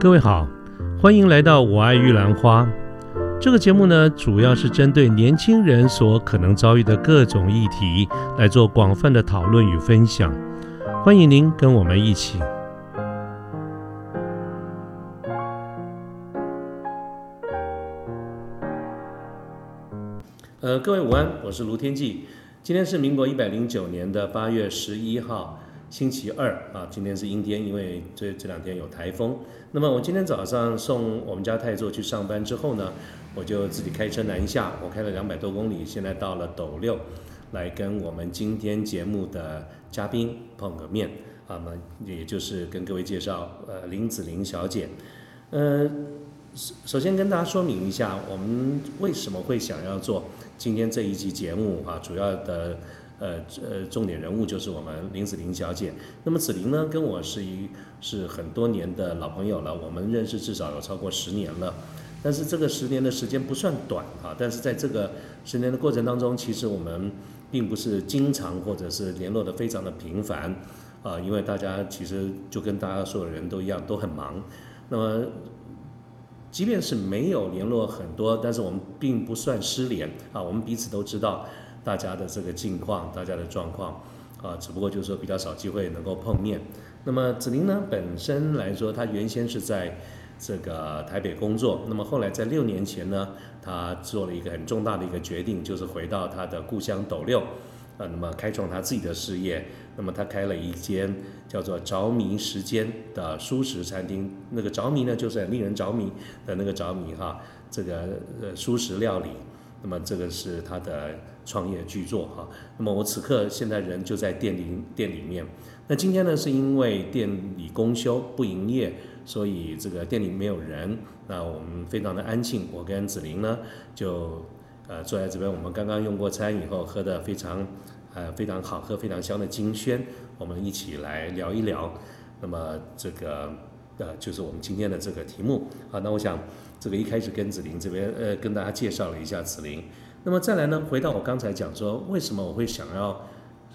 各位好，欢迎来到我爱玉兰花。这个节目呢，主要是针对年轻人所可能遭遇的各种议题来做广泛的讨论与分享。欢迎您跟我们一起。呃，各位午安，我是卢天记。今天是民国一百零九年的八月十一号，星期二啊。今天是阴天，因为这这两天有台风。那么我今天早上送我们家泰座去上班之后呢，我就自己开车南下，我开了两百多公里，现在到了斗六，来跟我们今天节目的嘉宾碰个面啊。那也就是跟各位介绍，呃，林子玲小姐。呃，首首先跟大家说明一下，我们为什么会想要做。今天这一集节目啊，主要的呃呃重点人物就是我们林子玲小姐。那么子玲呢，跟我是一是很多年的老朋友了，我们认识至少有超过十年了。但是这个十年的时间不算短啊，但是在这个十年的过程当中，其实我们并不是经常或者是联络的非常的频繁啊，因为大家其实就跟大家所有人都一样，都很忙。那么即便是没有联络很多，但是我们并不算失联啊，我们彼此都知道大家的这个近况，大家的状况啊，只不过就是说比较少机会能够碰面。那么子玲呢，本身来说，她原先是在这个台北工作，那么后来在六年前呢，她做了一个很重大的一个决定，就是回到她的故乡斗六。啊，那么开创他自己的事业，那么他开了一间叫做“着迷时间”的舒食餐厅。那个“着迷”呢，就是很令人着迷的那个“着迷”哈，这个呃舒食料理。那么这个是他的创业巨作哈。那么我此刻现在人就在店里店里面。那今天呢，是因为店里公休不营业，所以这个店里没有人。那我们非常的安静，我跟子玲呢就。呃，坐在这边，我们刚刚用过餐以后，喝的非常，呃，非常好喝，非常香的金萱，我们一起来聊一聊。那么这个，呃，就是我们今天的这个题目。啊，那我想这个一开始跟子玲这边，呃，跟大家介绍了一下子玲。那么再来呢，回到我刚才讲说，为什么我会想要，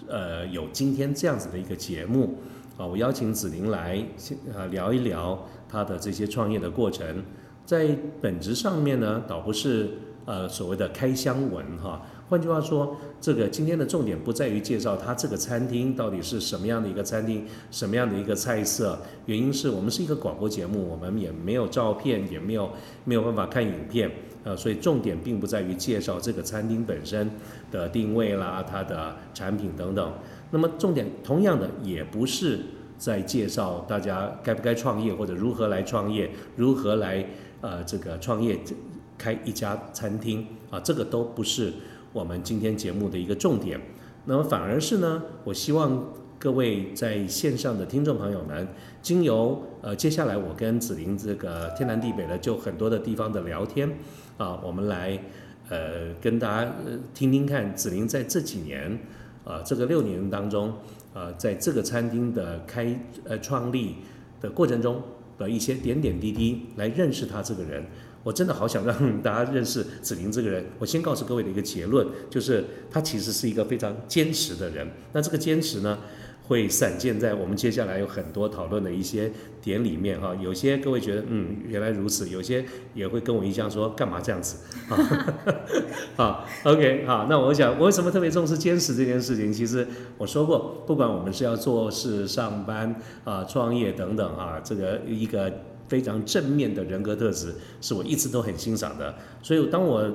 呃，有今天这样子的一个节目？啊，我邀请子玲来，呃，聊一聊她的这些创业的过程。在本质上面呢，倒不是。呃，所谓的开箱文哈，换句话说，这个今天的重点不在于介绍它这个餐厅到底是什么样的一个餐厅，什么样的一个菜色。原因是我们是一个广播节目，我们也没有照片，也没有没有办法看影片，呃，所以重点并不在于介绍这个餐厅本身的定位啦，它的产品等等。那么重点同样的也不是在介绍大家该不该创业或者如何来创业，如何来呃这个创业。开一家餐厅啊，这个都不是我们今天节目的一个重点。那么反而是呢，我希望各位在线上的听众朋友们，经由呃接下来我跟子林这个天南地北的就很多的地方的聊天啊，我们来呃跟大家听听看子林在这几年啊这个六年当中啊，在这个餐厅的开呃创立的过程中的一些点点滴滴，来认识他这个人。我真的好想让 大家认识子玲这个人。我先告诉各位的一个结论，就是他其实是一个非常坚持的人。那这个坚持呢，会散见在我们接下来有很多讨论的一些点里面哈。有些各位觉得嗯原来如此，有些也会跟我一样说干嘛这样子 啊？好，OK，好。那我想我为什么特别重视坚持这件事情？其实我说过，不管我们是要做事、上班啊、创业等等啊，这个一个。非常正面的人格特质是我一直都很欣赏的，所以当我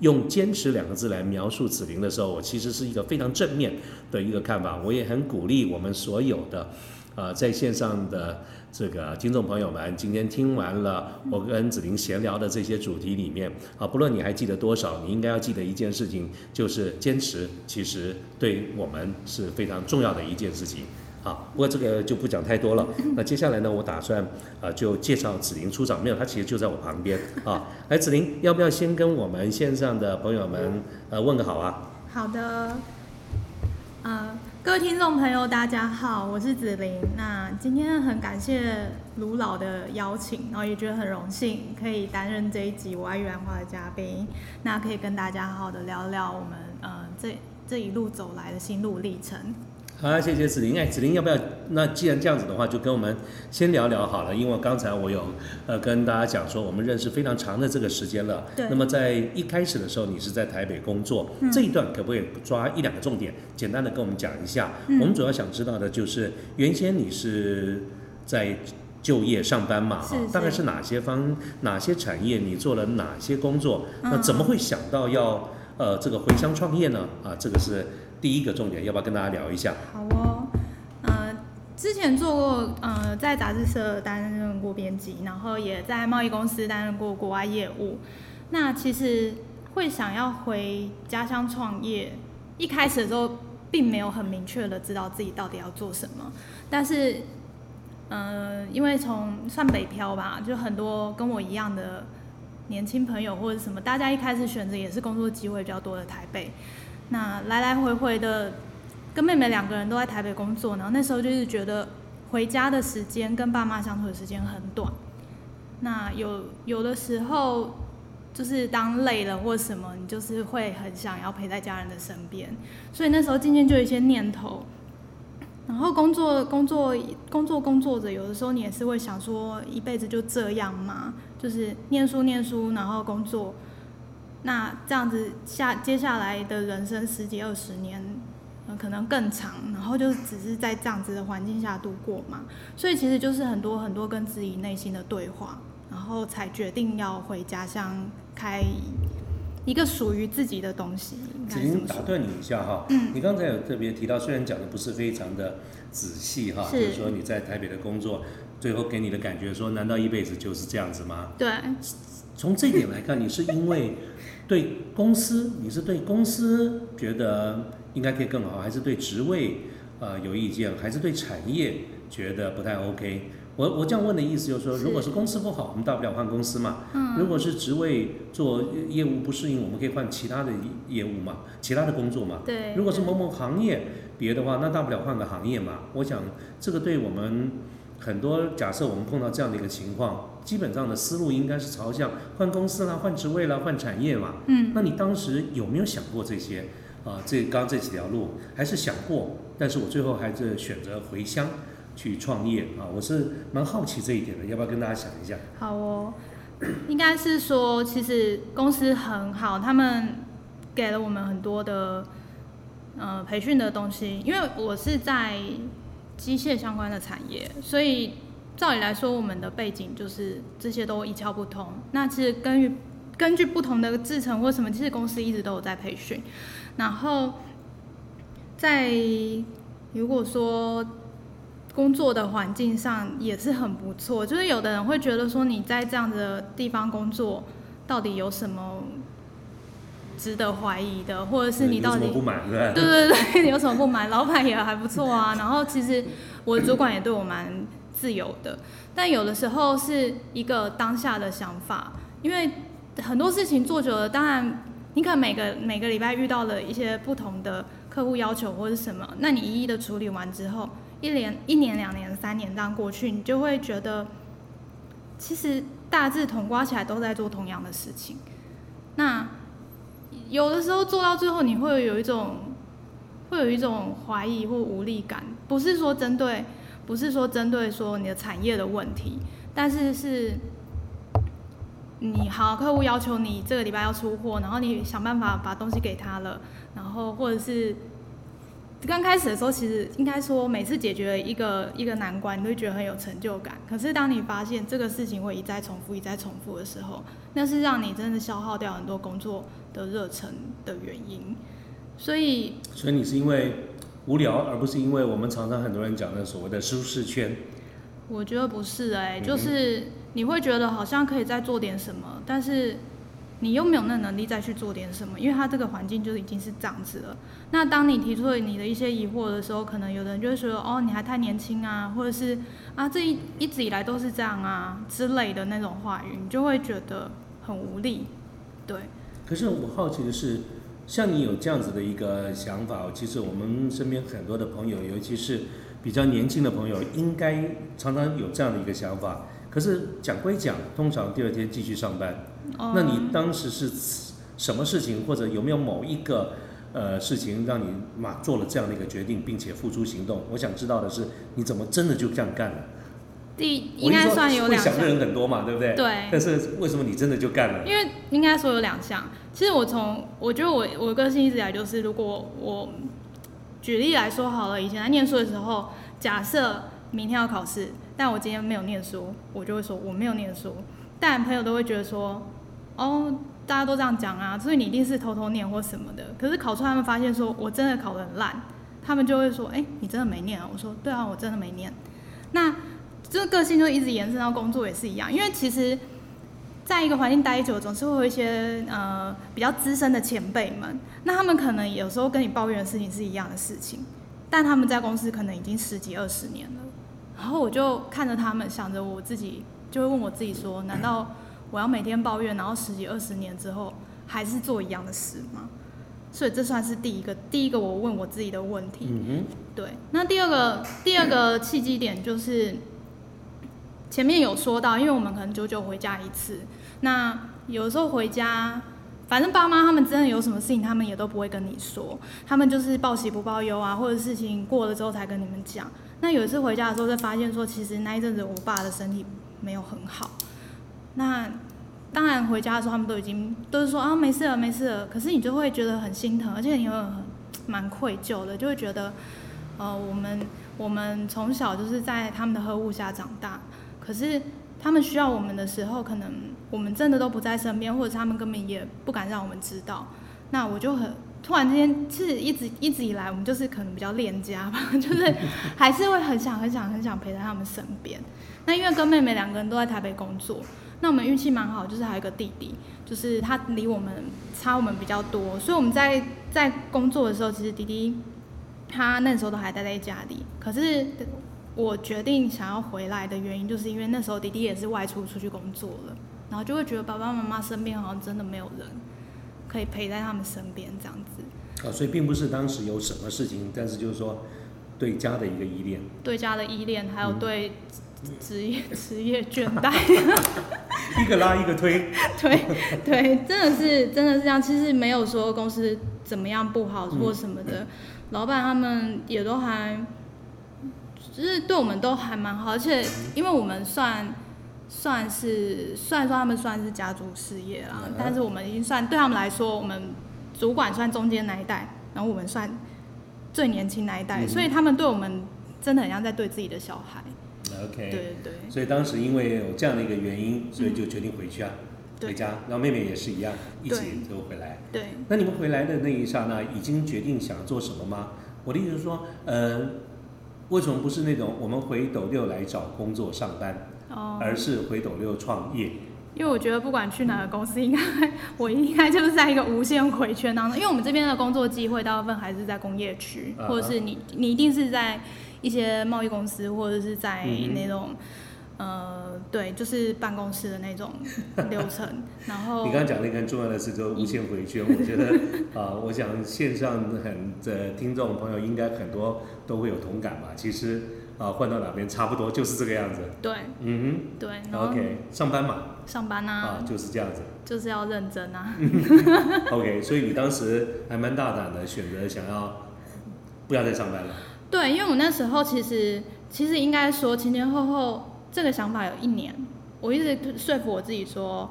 用“坚持”两个字来描述子玲的时候，我其实是一个非常正面的一个看法。我也很鼓励我们所有的呃在线上的这个听众朋友们，今天听完了我跟子玲闲聊的这些主题里面啊，不论你还记得多少，你应该要记得一件事情，就是坚持其实对我们是非常重要的一件事情。好，不过这个就不讲太多了。那接下来呢，我打算呃就介绍子玲出场，没有，他其实就在我旁边啊。来，子玲，要不要先跟我们线上的朋友们呃问个好啊？好的，呃，各位听众朋友，大家好，我是子玲。那今天很感谢卢老的邀请，然后也觉得很荣幸可以担任这一集我爱玉兰花的嘉宾，那可以跟大家好好的聊聊我们呃这这一路走来的心路历程。好，谢谢子玲。哎，子玲要不要？那既然这样子的话，就跟我们先聊聊好了。因为刚才我有呃跟大家讲说，我们认识非常长的这个时间了。对那么在一开始的时候，你是在台北工作，嗯这一段可不可以抓一两个重点，简单的跟我们讲一下？嗯我们主要想知道的就是，原先你是在就业上班嘛，是是哈大概是哪些方哪些产业，你做了哪些工作？那嗯怎么会想到要呃这个回乡创业呢？啊，这个是第一个重点，要不要跟大家聊一下？好哦，呃，之前做过，呃，在杂志社担任过编辑，然后也在贸易公司担任过国外业务。那其实会想要回家乡创业，一开始的时候并没有很明确的知道自己到底要做什么，但是，呃，因为从算北漂吧，就很多跟我一样的年轻朋友或者什么，大家一开始选择也是工作机会比较多的台北。那来来回回的跟妹妹两个人都在台北工作，然后那时候就是觉得回家的时间跟爸妈相处的时间很短。那有有的时候就是当累了或什么，你就是会很想要陪在家人的身边，所以那时候渐渐就有一些念头。然后工作工作工作工作着，有的时候你也是会想说，一辈子就这样吗？就是念书念书，然后工作，那这样子下接下来的人生十几二十年，呃，可能更长，然后就只是在这样子的环境下度过嘛。所以其实就是很多很多跟自己内心的对话，然后才决定要回家乡开一个属于自己的东西。应子该这么说。玲打断你一下哈，嗯你刚才有特别提到，虽然讲的不是非常的仔细哈，就是说你在台北的工作，最后给你的感觉说，难道一辈子就是这样子吗？对，从这点来看，你是因为对公司，你是对公司觉得应该可以更好，还是对职位呃有意见，还是对产业觉得不太 OK？我我这样问的意思就是说，如果是公司不好，我们大不了换公司嘛。嗯，如果是职位做业务不适应，我们可以换其他的业务嘛，其他的工作嘛。对。如果是某某行业别的话，那大不了换个行业嘛。我想这个对我们很多假设我们碰到这样的一个情况，基本上的思路应该是朝向换公司啦、换职位啦、换产业嘛。嗯，那你当时有没有想过这些？啊、这刚刚这几条路还是想过，但是我最后还是选择回乡去创业啊。我是蛮好奇这一点的，要不要跟大家讲一下？好哦，应该是说，其实公司很好，他们给了我们很多的呃培训的东西。因为我是在机械相关的产业，所以照理来说，我们的背景就是这些都一窍不通。那其实根据根据不同的制程或什么，其实公司一直都有在培训。然后在如果说工作的环境上也是很不错，就是有的人会觉得说你在这样的地方工作，到底有什么值得怀疑的，或者是你到底不满，对？对对 有什么不满？老板也还不错啊。然后其实我的主管也对我蛮自由的，但有的时候是一个当下的想法，因为很多事情做久了，当然你可能每个每个礼拜遇到了一些不同的客户要求或者什么，那你一一的处理完之后，一年一年两年三年这样过去，你就会觉得其实大致统刮起来都在做同样的事情。那有的时候做到最后，你会有一种会有一种怀疑或无力感，不是说针对，不是说针对说你的产业的问题，但是是你好，客户要求你这个礼拜要出货，然后你想办法把东西给他了，然后或者是刚开始的时候，其实应该说每次解决一个一个难关，你都会觉得很有成就感。可是当你发现这个事情会一再重复、一再重复的时候，那是让你真的消耗掉很多工作的热忱的原因。所以所以你是因为无聊，而不是因为我们常常很多人讲的所谓的舒适圈。我觉得不是哎、就是你会觉得好像可以再做点什么，但是你又没有那能力再去做点什么，因为它这个环境就已经是这样子了。那当你提出了你的一些疑惑的时候，可能有的人就会说，哦，你还太年轻啊，或者是啊，这一一直以来都是这样啊之类的那种话语，你就会觉得很无力。对，可是我好奇的是，像你有这样子的一个想法，其实我们身边很多的朋友，尤其是比较年轻的朋友，应该常常有这样的一个想法。可是讲归讲，通常第二天继续上班。哦那你当时是什么事情，或者有没有某一个呃事情让你嘛做了这样的一个决定，并且付出行动？我想知道的是，你怎么真的就这样干了？第应该算有两会想的，人很多嘛，对不对？。对，但是为什么你真的就干了？因为应该说有两项。其实我从我觉得我我的个性一直以来就是，如果我举例来说好了，以前在念书的时候，假设明天要考试，但我今天没有念书，我就会说我没有念书。但朋友都会觉得说，哦，大家都这样讲啊，所以你一定是偷偷念或什么的。可是考出来他们发现说我真的考得很烂，他们就会说，哎、你真的没念啊？我说对啊，我真的没念。那这个个性就一直延伸到工作也是一样，因为其实在一个环境待久，总是会有一些呃比较资深的前辈们，那他们可能有时候跟你抱怨的事情是一样的事情，但他们在公司可能已经十几二十年了，然后我就看着他们，想着我自己，就会问我自己说，难道我要每天抱怨，然后十几二十年之后还是做一样的事吗？所以这算是第一个，第一个我问我自己的问题。嗯对，那第二个第二个契机点就是前面有说到，因为我们可能久久回家一次，那有时候回家，反正爸妈他们真的有什么事情，他们也都不会跟你说，他们就是报喜不报忧啊，或者事情过了之后才跟你们讲。那有一次回家的时候，就发现说，其实那一阵子我爸的身体没有很好。那当然回家的时候，他们都已经都是说啊没事了没事了，可是你就会觉得很心疼，而且你会很蛮愧疚的，就会觉得，呃，我们我们从小就是在他们的呵护下长大，可是他们需要我们的时候，可能我们真的都不在身边，或者是他们根本也不敢让我们知道。那我就很突然之间，其实一直一直以来，我们就是可能比较恋家吧，就是还是会很想很想很想陪在他们身边。那因为跟妹妹两个人都在台北工作，那我们运气蛮好，就是还有一个弟弟，就是他离我们差我们比较多，所以我们在在工作的时候，其实弟弟他那时候都还待在家里。可是我决定想要回来的原因，就是因为那时候弟弟也是外出出去工作了，然后就会觉得爸爸妈妈身边好像真的没有人可以陪在他们身边这样子。啊，所以并不是当时有什么事情，但是就是说对家的一个依恋。对家的依恋，还有对职业 职业倦怠，一个拉一个推，对对，真的是真的是这样。其实没有说公司怎么样不好或什么的，老板他们也都还，就是对我们都还蛮好，而且因为我们算算是虽然说他们算是家族事业啦，嗯但是我们已经算对他们来说，我们主管算中间那一代，然后我们算最年轻那一代，嗯所以他们对我们真的很像在对自己的小孩。OK，对对对。所以当时因为有这样的一个原因，所以就决定回去啊，对回家，然后妹妹也是一样，一起对就回来。对，那你们回来的那一刹那，已经决定想做什么吗？我的意思是说，呃，为什么不是那种我们回斗六来找工作上班，哦，而是回斗六创业？因为我觉得不管去哪个公司，应该我应该就是在一个无限回圈当中。因为我们这边的工作机会大部分还是在工业区，或者是你你一定是在一些贸易公司，或者是在那种、呃对，就是办公室的那种流程。然后你刚刚讲了一个很重要的事，就是无限回圈。我觉得 啊、我想线上很的听众朋友应该很多都会有同感吧。其实啊、换到哪边差不多就是这个样子。对嗯对，，OK，上班嘛，上班啊，啊，就是这样子。就是要认真啊。OK，所以你当时还蛮大胆的，选择想要不要再上班了。对，因为我那时候其实其实应该说前前后后这个想法有一年，我一直说服我自己说，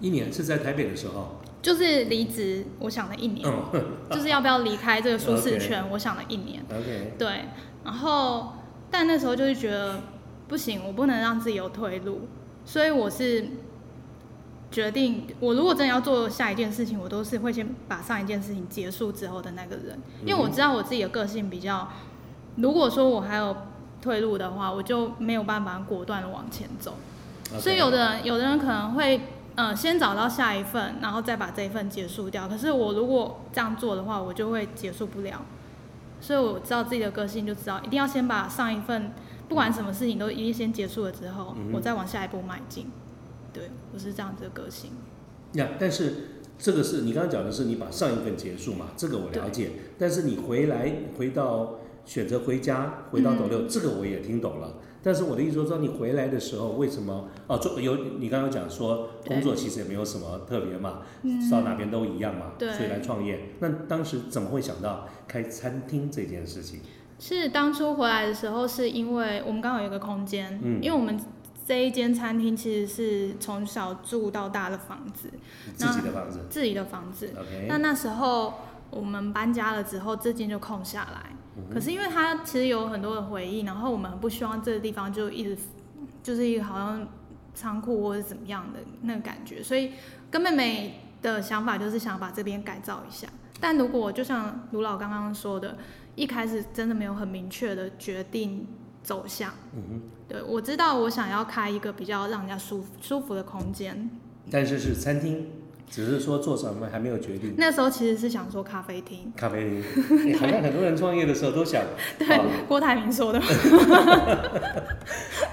一年是在台北的时候，就是离职，我想了一年，嗯就是要不要离开这个舒适 圈，我想了一年。，OK，对，然后但那时候就是觉得不行，我不能让自己有退路，所以我是决定，我如果真的要做下一件事情，我都是会先把上一件事情结束之后的那个人，因为我知道我自己的个性比较，如果说我还有退路的话，我就没有办法果断的往前走。所以有的人，有的人可能会，呃，先找到下一份，然后再把这一份结束掉。可是我如果这样做的话，我就会结束不了。所以我知道自己的个性，就知道一定要先把上一份，不管什么事情都一定先结束了之后，嗯我再往下一步迈进。对，我是这样子的个性。呀，但是这个是你刚刚讲的是你把上一份结束嘛，这个我了解。但是你回来回到选择回家，回到斗六，这个我也听懂了。但是我的意思说，你回来的时候为什么？哦，做有你刚刚讲说工作其实也没有什么特别嘛，到哪边都一样嘛，对所以来创业。那当时怎么会想到开餐厅这件事情？是当初回来的时候，是因为我们刚好有一个空间，嗯因为我们这一间餐厅其实是从小住到大的房子，自己的房子自己的房子。，OK，那那时候我们搬家了之后，这间就空下来。可是因为它其实有很多的回忆，然后我们很不希望这个地方就一直就是一个好像仓库或者怎么样的那个感觉，所以跟妹妹的想法就是想把这边改造一下。但如果就像卢老刚刚说的，一开始真的没有很明确的决定走向。嗯对我知道我想要开一个比较让人家舒服舒服的空间，但是是餐厅，只是说做什么还没有决定。那时候其实是想做咖啡厅。咖啡厅，欸好像很多人创业的时候都想，对好，郭台铭说的。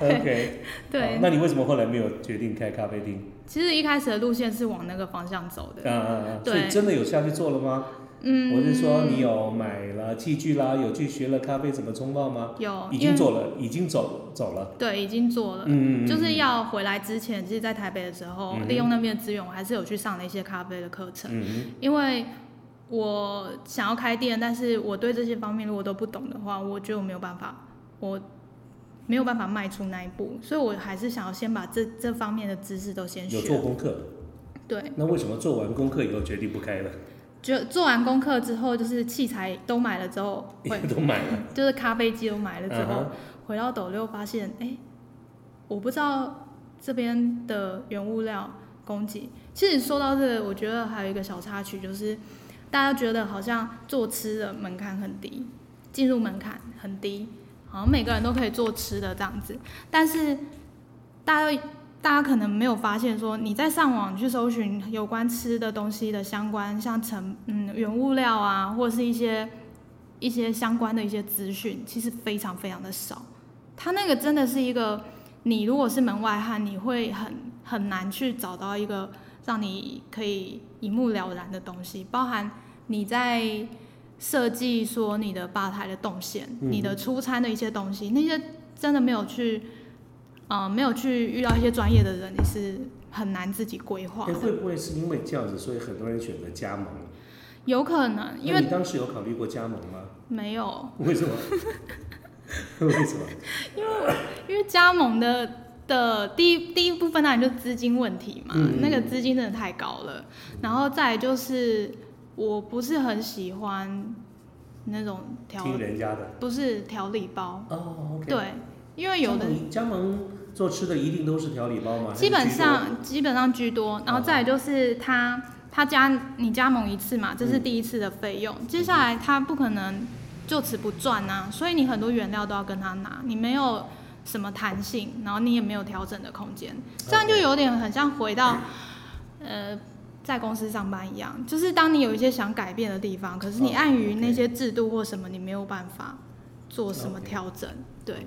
OK，对，那你为什么后来没有决定开咖啡厅？其实一开始的路线是往那个方向走的。啊啊啊！对所以真的有下去做了吗？嗯，我是说，你有买了器具啦，有去学了咖啡怎么冲泡吗？有，已经做了，已经走走了。对，已经做了。嗯就是要回来之前，其实，在台北的时候，嗯利用那边的资源，我还是有去上了一些咖啡的课程。嗯因为我想要开店，但是我对这些方面如果都不懂的话，我觉得我没有办法，我没有办法迈出那一步，所以我还是想要先把这这方面的知识都先嗯，有做学。功课。对，那为什么做完功课以后决定不开了？就做完功课之后，就是器材都买了之后，会 都买了。就是咖啡机都买了之后，回到斗六发现，哎、我不知道这边的原物料供给。其实说到这个，我觉得还有一个小插曲，就是大家觉得好像做吃的门槛很低，进入门槛很低，好像每个人都可以做吃的这样子。但是大家大家可能没有发现说，你在上网去搜寻有关吃的东西的相关，像成嗯原物料啊，或者是一些一些相关的一些资讯，其实非常非常的少。它那个真的是一个，你如果是门外汉，你会很很难去找到一个让你可以一目了然的东西，包含你在设计说你的吧台的动线、你的出餐的一些东西，那些真的没有去，呃，没有去遇到一些专业的人，你是很难自己规划哎，会不会是因为这样子，所以很多人选择加盟？有可能，因为你当时有考虑过加盟吗？没有，为什么？为什么？因为因为加盟的的第一第一部分当然就资金问题嘛，那个资金真的太高了。然后再来就是我不是很喜欢那种调，听人家的。不是调理包，哦。对，因为有的加盟加盟做吃的一定都是调理包嘛？基本上基本上居多，然后再来就是他他加你加盟一次嘛，这是第一次的费用，接下来他不可能就此不赚啊，所以你很多原料都要跟他拿，你没有什么弹性，然后你也没有调整的空间，这样就有点很像回到呃。在公司上班一样，就是当你有一些想改变的地方，可是你哦碍于那些制度或什么，你没有办法做什么调整。对，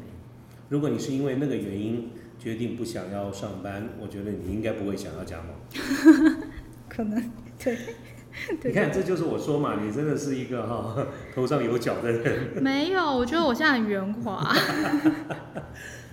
如果你是因为那个原因决定不想要上班，我觉得你应该不会想要加盟。可能 对。你看，这就是我说嘛，你真的是一个哈、头上有角的人。没有，我觉得我现在很圆滑。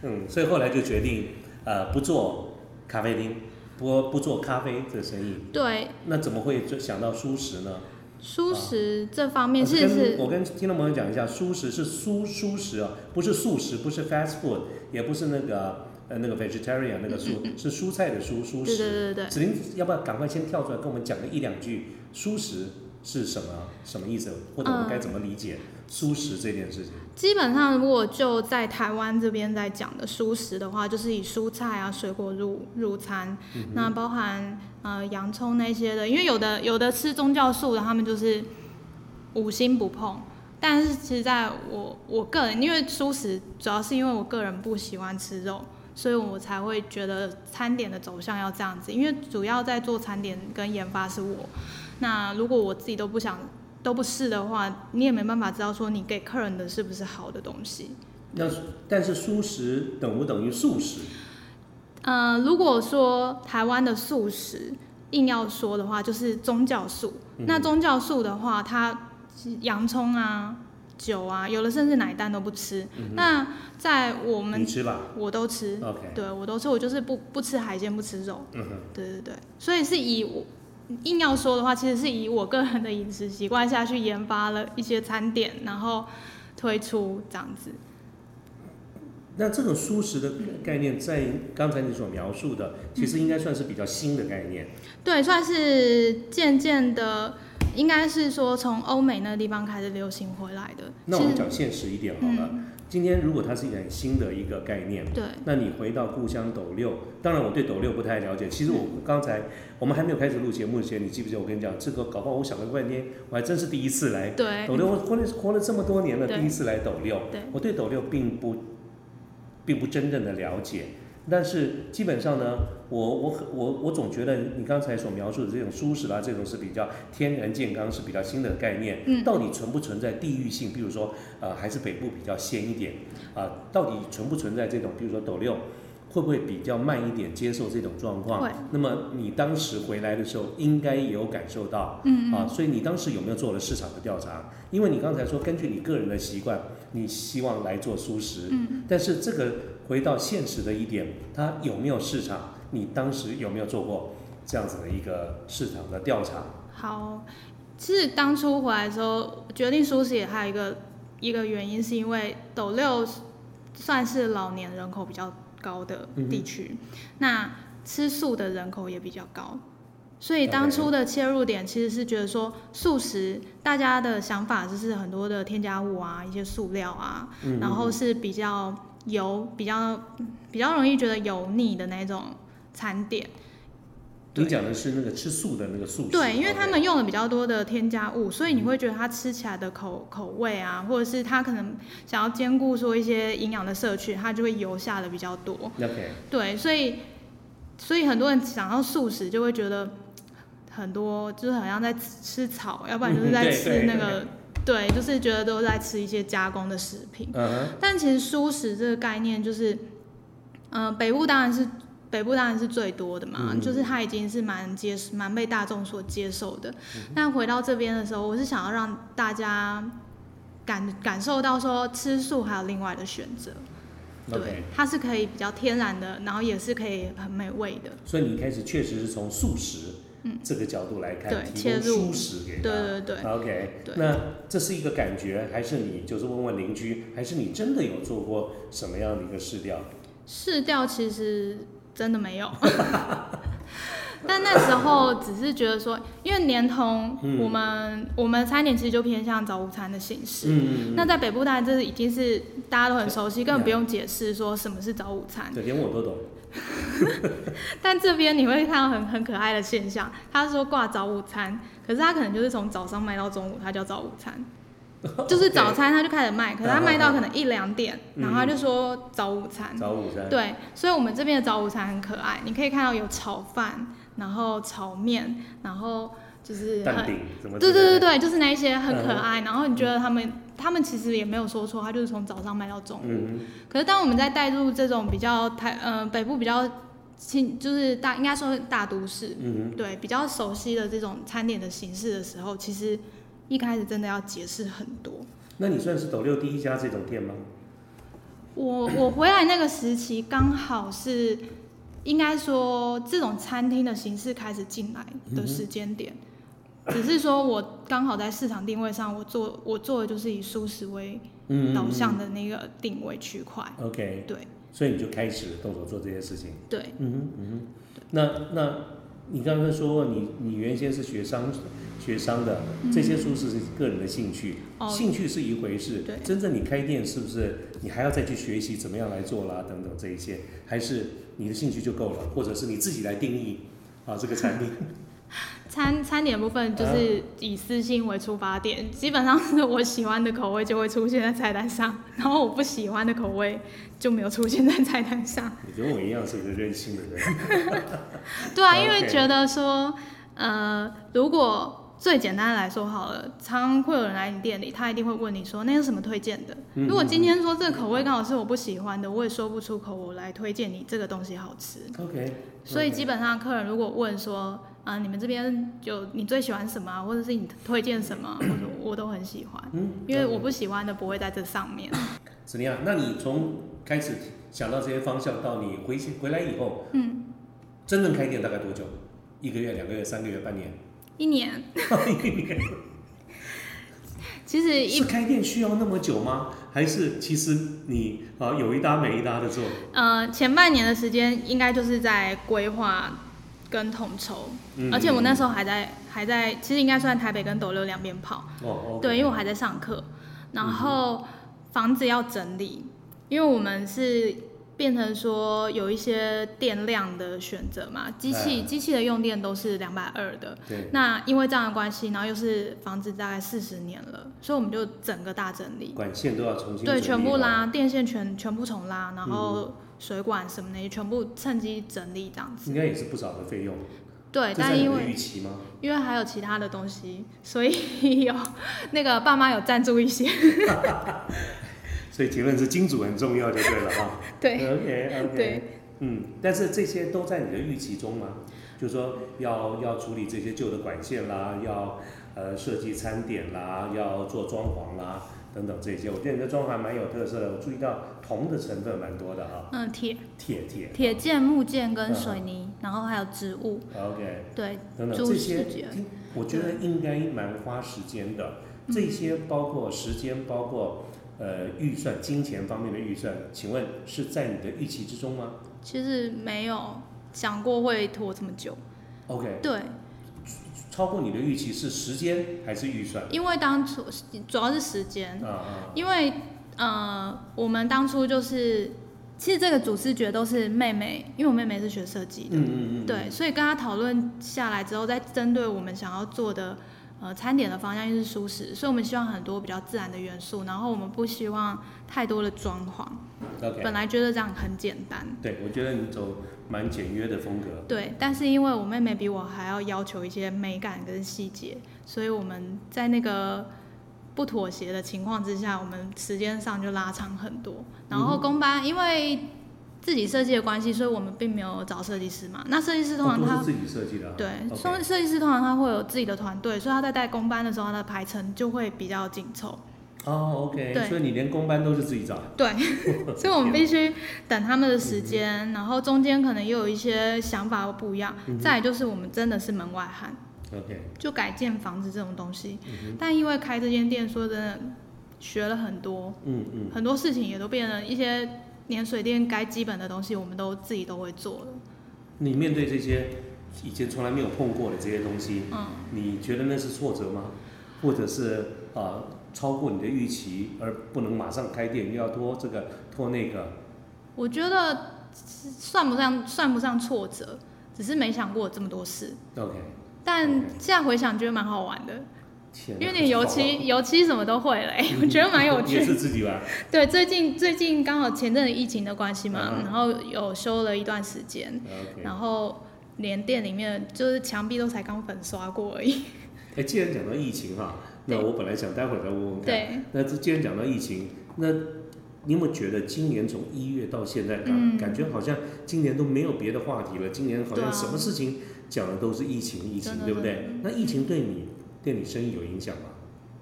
嗯，所以后来就决定呃不做咖啡厅，不不做咖啡这生意。对，那怎么会就想到舒食呢？舒食这方面我其实我跟听众朋友讲一下，素食是蔬素食啊，不是素食，不是 fast food，也不是那个呃那个 vegetarian 那个素，是蔬菜的蔬素食。对食。对对对，子琳要不要赶快先跳出来跟我们讲个一两句素食是什么什么意思，或者我们该怎么理解素食这件事情？基本上如果就在台湾这边在讲的素食的话，就是以蔬菜啊、水果入入餐，那包含呃洋葱那些的，因为有的有的吃宗教素的，他们就是五星不碰。但是其实在我我个人，因为素食主要是因为我个人不喜欢吃肉，所以我才会觉得餐点的走向要这样子。因为主要在做餐点跟研发是我，那如果我自己都不想都不是的话，你也没办法知道说你给客人的是不是好的东西。那但是素食等不等于素食？呃，如果说台湾的素食硬要说的话，就是宗教素。那宗教素的话，它洋葱啊，酒啊，有的甚至奶蛋都不吃。那在我们你吃吧我都吃，，OK，对我都吃，我就是不不吃海鲜，不吃肉。嗯哼，对对对，所以是以我硬要说的话，其实是以我个人的饮食习惯下去研发了一些餐点，然后推出这样子。那这种素食的概念，在刚才你所描述的，其实应该算是比较新的概念。对，算是渐渐的，应该是说从欧美那个地方开始流行回来的。那我们讲现实一点好了，嗯，今天如果它是一个很新的一个概念，对，那你回到故乡斗六，当然我对斗六不太了解。其实我刚才我们还没有开始录节目前，你记不记得我跟你讲，这个搞不好我想了半天，我还真是第一次来对，斗六。我活了活了这么多年了，第一次来斗六，对，我对斗六并不并不真正的了解。但是基本上呢，我我很我我总觉得你刚才所描述的这种舒适啦，这种是比较天然健康，是比较新的概念。嗯到底存不存在地域性？比如说，呃，还是北部比较鲜一点啊、到底存不存在这种，比如说斗六，会不会比较慢一点接受这种状况？会。那么你当时回来的时候，应该也有感受到嗯啊，所以你当时有没有做了市场的调查？因为你刚才说根据你个人的习惯，你希望来做素食，嗯，但是这个回到现实的一点，它有没有市场？你当时有没有做过这样子的一个市场的调查？好。其实当初回来的时候，决定舒适也还有一个一个原因，是因为斗六算是老年人口比较高的地区，那吃素的人口也比较高，所以当初的切入点其实是觉得说素食，大家的想法就是很多的添加物啊，一些塑料啊，嗯然后是比较油、比较比较容易觉得油腻的那种餐点。你讲的是那个吃素的那个素食，对，因为他们用了比较多的添加物，所以你会觉得它吃起来的口口味啊，或者是它可能想要兼顾说一些营养的摄取，它就会油下的比较多。OK，对，所以所以很多人想要素食，就会觉得很多就是好像在吃吃草，要不然就是在吃那个对，就是觉得都在吃一些加工的食品。嗯，但其实素食这个概念就是，嗯、北部当然是北部当然是最多的嘛，嗯就是它已经是蛮接蛮被大众所接受的。嗯但回到这边的时候，我是想要让大家感感受到说吃素还有另外的选择，对它是可以比较天然的，然后也是可以很美味的。所以你一开始确实是从素食这个角度来看，提供切入素食给他。对对对，OK，对那这是一个感觉，还是你就是问问邻居，还是你真的有做过什么样的一个试调？试调其实真的没有，但那时候只是觉得说，因为连同嗯我们、我们餐点其实就偏向早午餐的形式。嗯那在北部大家这已经是大家都很熟悉，根本不用解释说什么是早午餐。对，连我都懂。但这边你会看到很很可爱的现象，他说挂早午餐，可是他可能就是从早上卖到中午，他叫早午餐。就是早餐他就开始卖，可是他卖到可能一两点，嗯然后他就说早午餐。早午餐。对，所以我们这边的早午餐很可爱，你可以看到有炒饭，然后炒面，然后就是很？对对对对，就是那一些很可嗯爱。然后你觉得他们他们其实也没有说错，他就是从早上卖到中午。嗯可是当我们在带入这种比较台呃北部比较亲，就是大应该说大都市，嗯对比较熟悉的这种餐点的形式的时候，其实一开始真的要解释很多。那你算是斗六第一家这种店吗？我我回来那个时期刚好是，应该说这种餐厅的形式开始进来的时间点，只是说我刚好在市场定位上，我做我做的就是以舒适为嗯导向的那个定位区块。OK，对。所以你就开始动手做这些事情。对，嗯哼嗯哼，那那你刚刚说你你原先是学商学商的，这些舒适是个人的兴趣，兴趣是一回事，对。真正你开店是不是你还要再去学习怎么样来做啦等等这一些，还是你的兴趣就够了，或者是你自己来定义啊这个产品？餐餐点部分就是以私心为出发点，基本上是我喜欢的口味就会出现在菜单上，然后我不喜欢的口味就没有出现在菜单上。你跟我一样是个任性的人，对啊，因为觉得说，呃，如果最简单的来说好了，常常会有人来你店里，他一定会问你说那有什么推荐的。嗯如果今天说这个口味刚好是我不喜欢的，我也说不出口，我来推荐你这个东西好吃。OK，所以基本上客人如果问说啊、你们这边就你最喜欢什么啊，或者是你推荐什么啊，我我都很喜欢，嗯，因为我不喜欢的不会在这上面。怎么样？那你从开始想到这些方向到你回回来以后，嗯，真正开店大概多久？一个月、两个月、三个月、半年？一年 其实一是开店需要那么久吗？还是其实你啊有一搭没一搭的做？呃前半年的时间应该就是在规划跟统筹，嗯。而且我那时候还在还在，其实应该算台北跟斗六两边跑。哦，对，因为我还在上课，然后房子要整理，因为我们是变成说有一些电量的选择嘛，机器哎。机器的用电都是两百二的，对，那因为这样的关系，然后又是房子大概四十年了，所以我们就整个大整理，管线都要重新对。全部拉，电线全全部重拉，然后水管什么的也全部趁机整理这样子。应该也是不少的费用。对，但因为？因为还有其他的东西，所以 有那个爸妈有赞助一些。所以结论是金主很重要就对了哈。对 OK OK。对，嗯，但是这些都在你的预期中吗？就是说要要处理这些旧的管线啦，要呃设计餐点啦，要做装潢啦等等这些。我觉得你的装潢还蛮有特色的，我注意到铜的成分蛮多的哈，嗯，铁铁铁。铁件、木件跟水泥，然后还有植物，OK，对，等等这些我觉得应该蛮花时间的。这些包括时间，包括呃预算、金钱方面的预算，请问是在你的预期之中吗其实没有想过会拖这么久。？OK，对，超过你的预期是时间还是预算？因为当初主要是时间，因为呃，我们当初就是，其实这个主视觉都是妹妹，因为我妹妹是学设计的，嗯嗯嗯，对，所以跟她讨论下来之后，再针对我们想要做的呃餐点的方向，又是舒适，所以我们希望很多比较自然的元素，然后我们不希望太多的装潢。OK，本来觉得这样很简单，对我觉得你走蛮简约的风格。对，但是因为我妹妹比我还要要求一些美感跟细节，所以我们在那个不妥协的情况之下，我们时间上就拉长很多。然后公班因为自己设计的关系，所以我们并没有找设计师嘛。那设计师通常他、自己设计的啊。对设设计师通常他会有自己的团队，所以他在带公班的时候，他的排程就会比较紧凑。哦，OK，对所以你连公班都是自己找。对，所以我们必须等他们的时间，然后中间可能又有一些想法不一样。嗯再来就是我们真的是门外汉，OK，就改建房子这种东西。嗯但因为开这间店，说真的，学了很多，嗯嗯，很多事情也都变了一些连水电该基本的东西，我们都自己都会做了。你面对这些以前从来没有碰过的这些东西，嗯，你觉得那是挫折吗？或者是啊、超过你的预期而不能马上开店，又要拖这个拖那个？我觉得算不上算不上挫折，只是没想过这么多事。OK，但现在回想，觉得蛮好玩的，天，因为你油漆油漆什么都会嘞、我觉得蛮有趣也。是自己玩。对，最近最近刚好前阵子疫情的关系嘛，嗯然后有修了一段时间然后连店里面就是墙壁都才刚粉刷过而已。哎，既然讲到疫情哈，那我本来想待会儿再问问看。对，那这既然讲到疫情，那你有没有觉得今年从一月到现在，感、嗯感觉好像今年都没有别的话题了？今年好像什么事情讲的都是疫情，疫情对不对？那疫情对你店里生意有影响吗？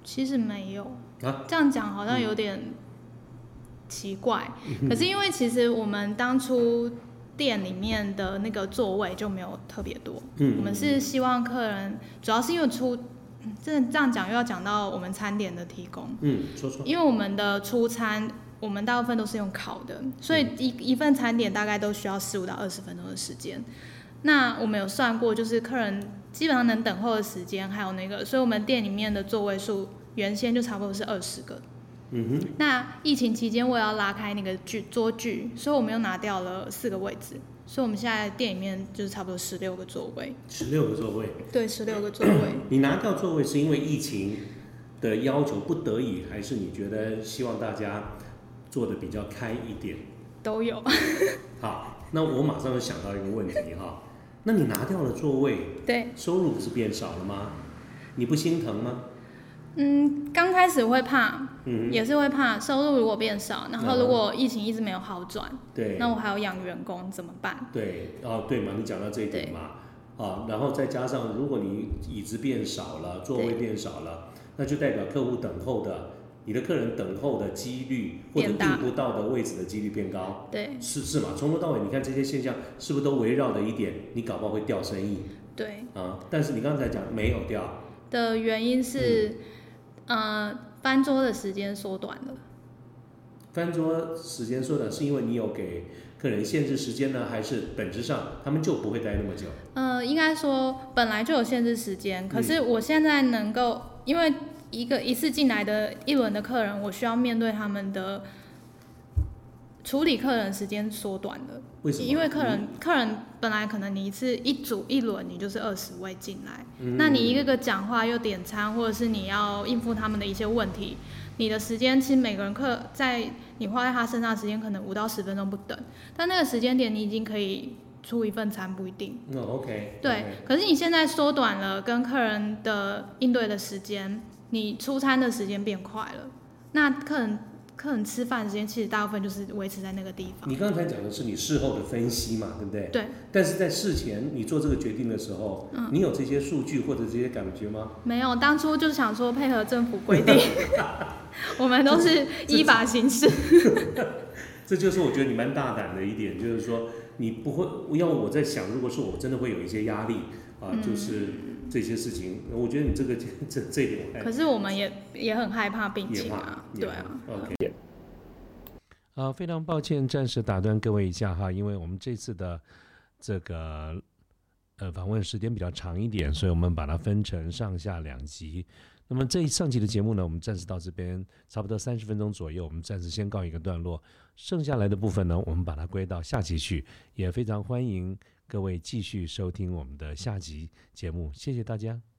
其实没有，啊这样讲好像有点奇怪。可是因为其实我们当初店里面的那个座位就没有特别多，嗯，我们是希望客人，主要是因为出，这样讲又要讲到我们餐点的提供，嗯，说说，因为我们的出餐。我们大部分都是用烤的，所以一一份餐点大概都需要十五到二十分钟的时间。那我们有算过，就是客人基本上能等候的时间，还有那个，所以我们店里面的座位数原先就差不多是二十个。嗯哼，那疫情期间，为了要拉开那个距桌距，所以我们又拿掉了四个位置，所以我们现在店里面就是差不多十六个座位。十六个座位，对，十六个座位。你拿掉座位是因为疫情的要求不得已，还是你觉得希望大家做的比较开一点？都有。好，那我马上就想到一个问题哈，那你拿掉了座位，对，收入不是变少了吗？你不心疼吗？嗯，刚开始会怕，嗯，也是会怕收入如果变少，然后如果疫情一直没有好转，对，那我还要养员工怎么办？对，哦，对嘛，你讲到这一点嘛，啊，然后再加上如果你椅子变少了，座位变少了，那就代表客户等候的，你的客人等候的几率或者订不到的位置的几率变高，对是是嘛？从头到尾，你看这些现象是不是都围绕着一点，你搞不好会掉生意对啊？但是你刚才讲没有掉，的原因是，呃，翻桌的时间缩短了。翻桌时间缩短是因为你有给客人限制时间呢，还是本质上他们就不会待那么久？呃，应该说本来就有限制时间，可是我现在能够，因为一个一次进来的一轮的客人，我需要面对他们的处理客人时间缩短了。为什么？因为客人客人本来可能你一次一组一轮你就是二十位进来，嗯那你一个个讲话又点餐，或者是你要应付他们的一些问题，你的时间其实每个人客在你花在他身上的时间可能五到十分钟不等，但那个时间点你已经可以出一份餐不一定。嗯，OK，对，可是你现在缩短了跟客人的应对的时间，你出餐的时间变快了，那客人客人吃饭的时间其实大部分就是维持在那个地方。你刚才讲的是你事后的分析嘛，对不对？对。但是在事前你做这个决定的时候，嗯你有这些数据或者这些感觉吗？没有，当初就是想说配合政府规定，我们都是依法行事。这就是我觉得你蛮大胆的一点，就是说你不会，要我在想，如果是我真的会有一些压力啊，嗯就是这些事情，我觉得你这个 这这一点我可是我们也也很害怕病情啊，，对啊。，OK。啊，非常抱歉，暂时打断各位一下哈，因为我们这次的这个呃访问时间比较长一点，所以我们把它分成上下两集。那么这一上期的节目呢，我们暂时到这边差不多三十分钟左右，我们暂时先告一个段落。剩下来的部分呢，我们把它归到下集去，也非常欢迎各位继续收听我们的下集节目，谢谢大家。